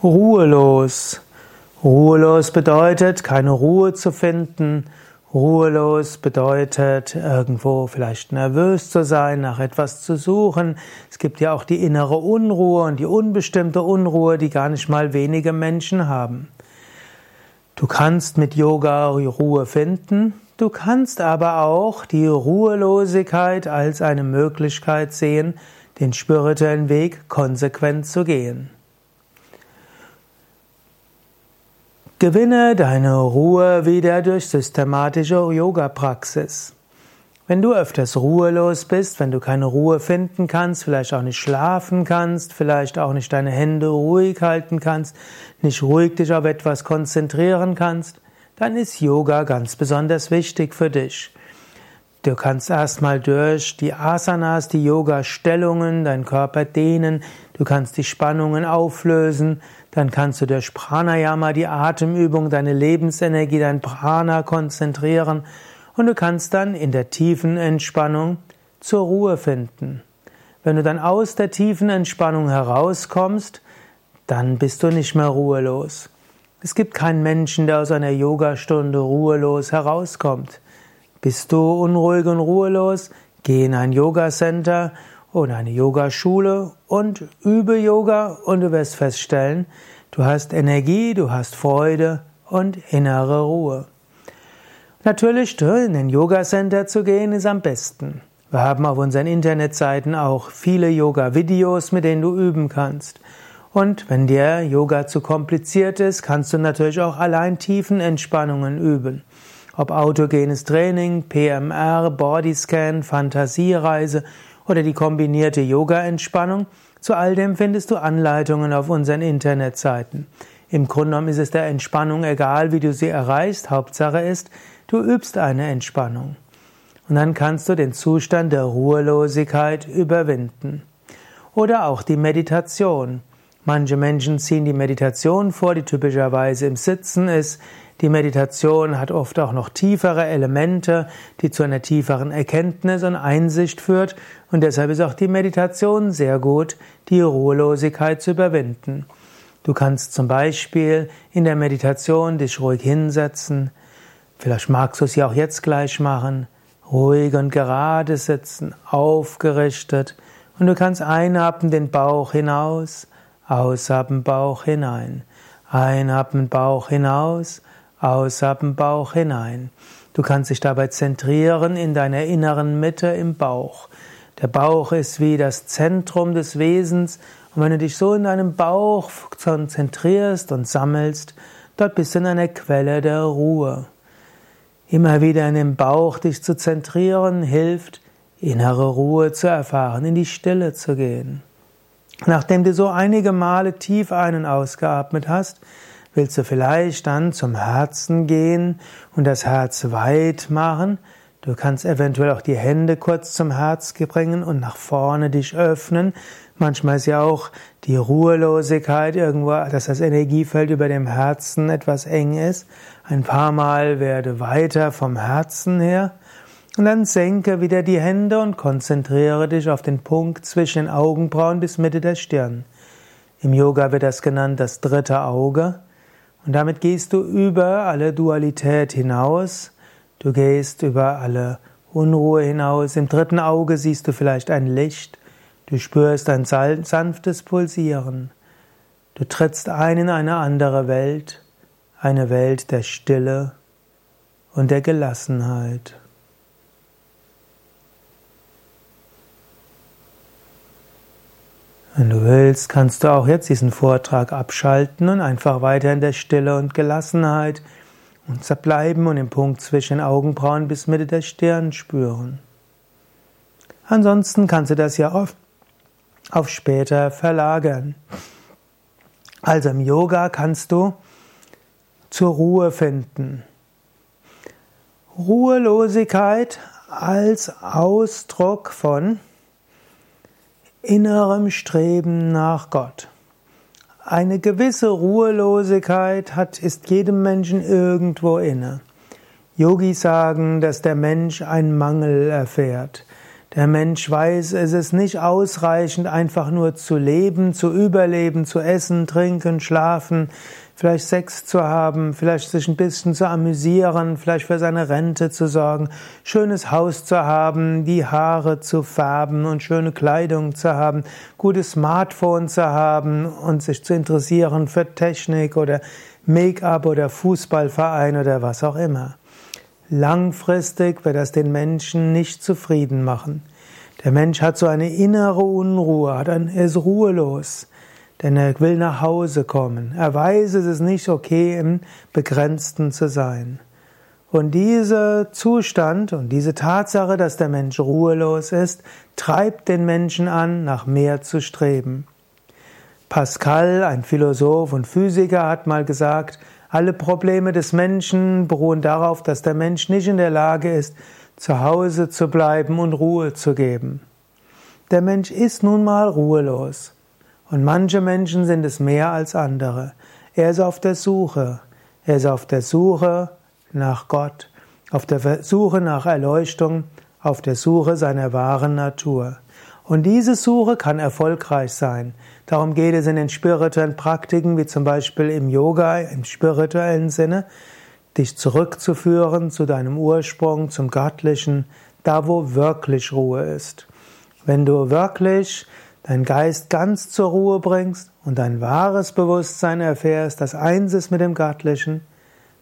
Ruhelos. Ruhelos bedeutet, keine Ruhe zu finden. Ruhelos bedeutet, irgendwo vielleicht nervös zu sein, nach etwas zu suchen. Es gibt ja auch die innere Unruhe und die unbestimmte Unruhe, die gar nicht mal wenige Menschen haben. Du kannst mit Yoga Ruhe finden. Du kannst aber auch die Ruhelosigkeit als eine Möglichkeit sehen, den spirituellen Weg konsequent zu gehen. Gewinne deine Ruhe wieder durch systematische Yoga-Praxis. Wenn du öfters ruhelos bist, wenn du keine Ruhe finden kannst, vielleicht auch nicht schlafen kannst, vielleicht auch nicht deine Hände ruhig halten kannst, nicht ruhig dich auf etwas konzentrieren kannst, dann ist Yoga ganz besonders wichtig für dich. Du kannst erstmal durch die Asanas, die Yoga-Stellungen, deinen Körper dehnen, du kannst die Spannungen auflösen, dann kannst du durch Pranayama, die Atemübung, deine Lebensenergie, dein Prana konzentrieren und du kannst dann in der tiefen Entspannung zur Ruhe finden. Wenn du dann aus der tiefen Entspannung herauskommst, dann bist du nicht mehr ruhelos. Es gibt keinen Menschen, der aus einer Yogastunde ruhelos herauskommt. Bist du unruhig und ruhelos? Geh in ein Yoga-Center oder eine Yogaschule und übe Yoga und du wirst feststellen, du hast Energie, du hast Freude und innere Ruhe. Natürlich, in ein Yoga-Center zu gehen, ist am besten. Wir haben auf unseren Internetseiten auch viele Yoga-Videos, mit denen du üben kannst. Und wenn dir Yoga zu kompliziert ist, kannst du natürlich auch allein tiefen Entspannungen üben. Ob autogenes Training, PMR, Bodyscan, Fantasiereise oder die kombinierte Yoga-Entspannung, zu all dem findest du Anleitungen auf unseren Internetseiten. Im Grunde genommen ist es der Entspannung egal, wie du sie erreichst. Hauptsache ist, du übst eine Entspannung. Und dann kannst du den Zustand der Ruhelosigkeit überwinden. Oder auch die Meditation. Manche Menschen ziehen die Meditation vor, die typischerweise im Sitzen ist. Die Meditation hat oft auch noch tiefere Elemente, die zu einer tieferen Erkenntnis und Einsicht führt. Und deshalb ist auch die Meditation sehr gut, die Ruhelosigkeit zu überwinden. Du kannst zum Beispiel in der Meditation dich ruhig hinsetzen. Vielleicht magst du es ja auch jetzt gleich machen. Ruhig und gerade sitzen, aufgerichtet. Und du kannst einatmen den Bauch hinaus, ausatmen Bauch hinein. Einatmen Bauch hinaus, Ausatmen Bauch hinein. Du kannst dich dabei zentrieren in deiner inneren Mitte im Bauch. Der Bauch ist wie das Zentrum des Wesens und wenn du dich so in deinem Bauch konzentrierst und sammelst, dort bist du in einer Quelle der Ruhe. Immer wieder in dem Bauch dich zu zentrieren hilft, innere Ruhe zu erfahren, in die Stille zu gehen. Nachdem du so einige Male tief ein- und ausgeatmet hast, Willst du vielleicht dann zum Herzen gehen und das Herz weit machen? Du kannst eventuell auch die Hände kurz zum Herz bringen und nach vorne dich öffnen. Manchmal ist ja auch die Ruhelosigkeit irgendwo, dass das Energiefeld über dem Herzen etwas eng ist. Ein paar Mal werde weiter vom Herzen her. Und dann senke wieder die Hände und konzentriere dich auf den Punkt zwischen den Augenbrauen bis Mitte der Stirn. Im Yoga wird das genannt das dritte Auge. Und damit gehst du über alle Dualität hinaus. Du gehst über alle Unruhe hinaus. Im dritten Auge siehst du vielleicht ein Licht. Du spürst ein sanftes Pulsieren. Du trittst ein in eine andere Welt, eine Welt der Stille und der Gelassenheit. Wenn du willst, kannst du auch jetzt diesen Vortrag abschalten und einfach weiter in der Stille und Gelassenheit und zerbleiben und den Punkt zwischen Augenbrauen bis Mitte der Stirn spüren. Ansonsten kannst du das ja auf, auf später verlagern. Also im Yoga kannst du zur Ruhe finden. Ruhelosigkeit als Ausdruck von innerem Streben nach Gott. Eine gewisse Ruhelosigkeit hat, ist jedem Menschen irgendwo inne. Yogis sagen, dass der Mensch einen Mangel erfährt. Der Mensch weiß, es ist nicht ausreichend, einfach nur zu leben, zu überleben, zu essen, trinken, schlafen, vielleicht Sex zu haben, vielleicht sich ein bisschen zu amüsieren, vielleicht für seine Rente zu sorgen, schönes Haus zu haben, die Haare zu färben und schöne Kleidung zu haben, gutes Smartphone zu haben und sich zu interessieren für Technik oder Make-up oder Fußballverein oder was auch immer. Langfristig wird das den Menschen nicht zufrieden machen. Der Mensch hat so eine innere Unruhe, er ist ruhelos denn er will nach Hause kommen. Er weiß, es ist nicht okay, im Begrenzten zu sein. Und dieser Zustand und diese Tatsache, dass der Mensch ruhelos ist, treibt den Menschen an, nach mehr zu streben. Pascal, ein Philosoph und Physiker, hat mal gesagt, alle Probleme des Menschen beruhen darauf, dass der Mensch nicht in der Lage ist, zu Hause zu bleiben und Ruhe zu geben. Der Mensch ist nun mal ruhelos. Und manche Menschen sind es mehr als andere. Er ist auf der Suche. Er ist auf der Suche nach Gott, auf der Suche nach Erleuchtung, auf der Suche seiner wahren Natur. Und diese Suche kann erfolgreich sein. Darum geht es in den spirituellen Praktiken, wie zum Beispiel im Yoga, im spirituellen Sinne, dich zurückzuführen zu deinem Ursprung, zum Göttlichen, da wo wirklich Ruhe ist. Wenn du wirklich deinen Geist ganz zur Ruhe bringst und dein wahres Bewusstsein erfährst, das eins ist mit dem Göttlichen,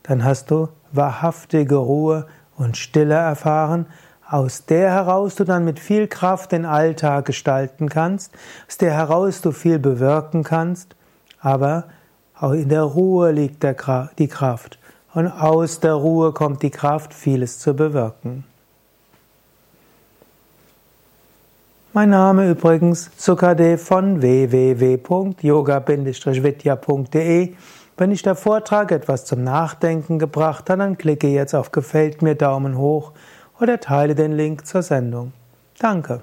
dann hast du wahrhaftige Ruhe und Stille erfahren, aus der heraus du dann mit viel Kraft den Alltag gestalten kannst, aus der heraus du viel bewirken kannst, aber auch in der Ruhe liegt die Kraft und aus der Ruhe kommt die Kraft, vieles zu bewirken. Mein Name übrigens Sukadev von www.yoga-vidya.de. Wenn dich der Vortrag etwas zum Nachdenken gebracht hat, dann klicke jetzt auf Gefällt mir Daumen hoch oder teile den Link zur Sendung. Danke.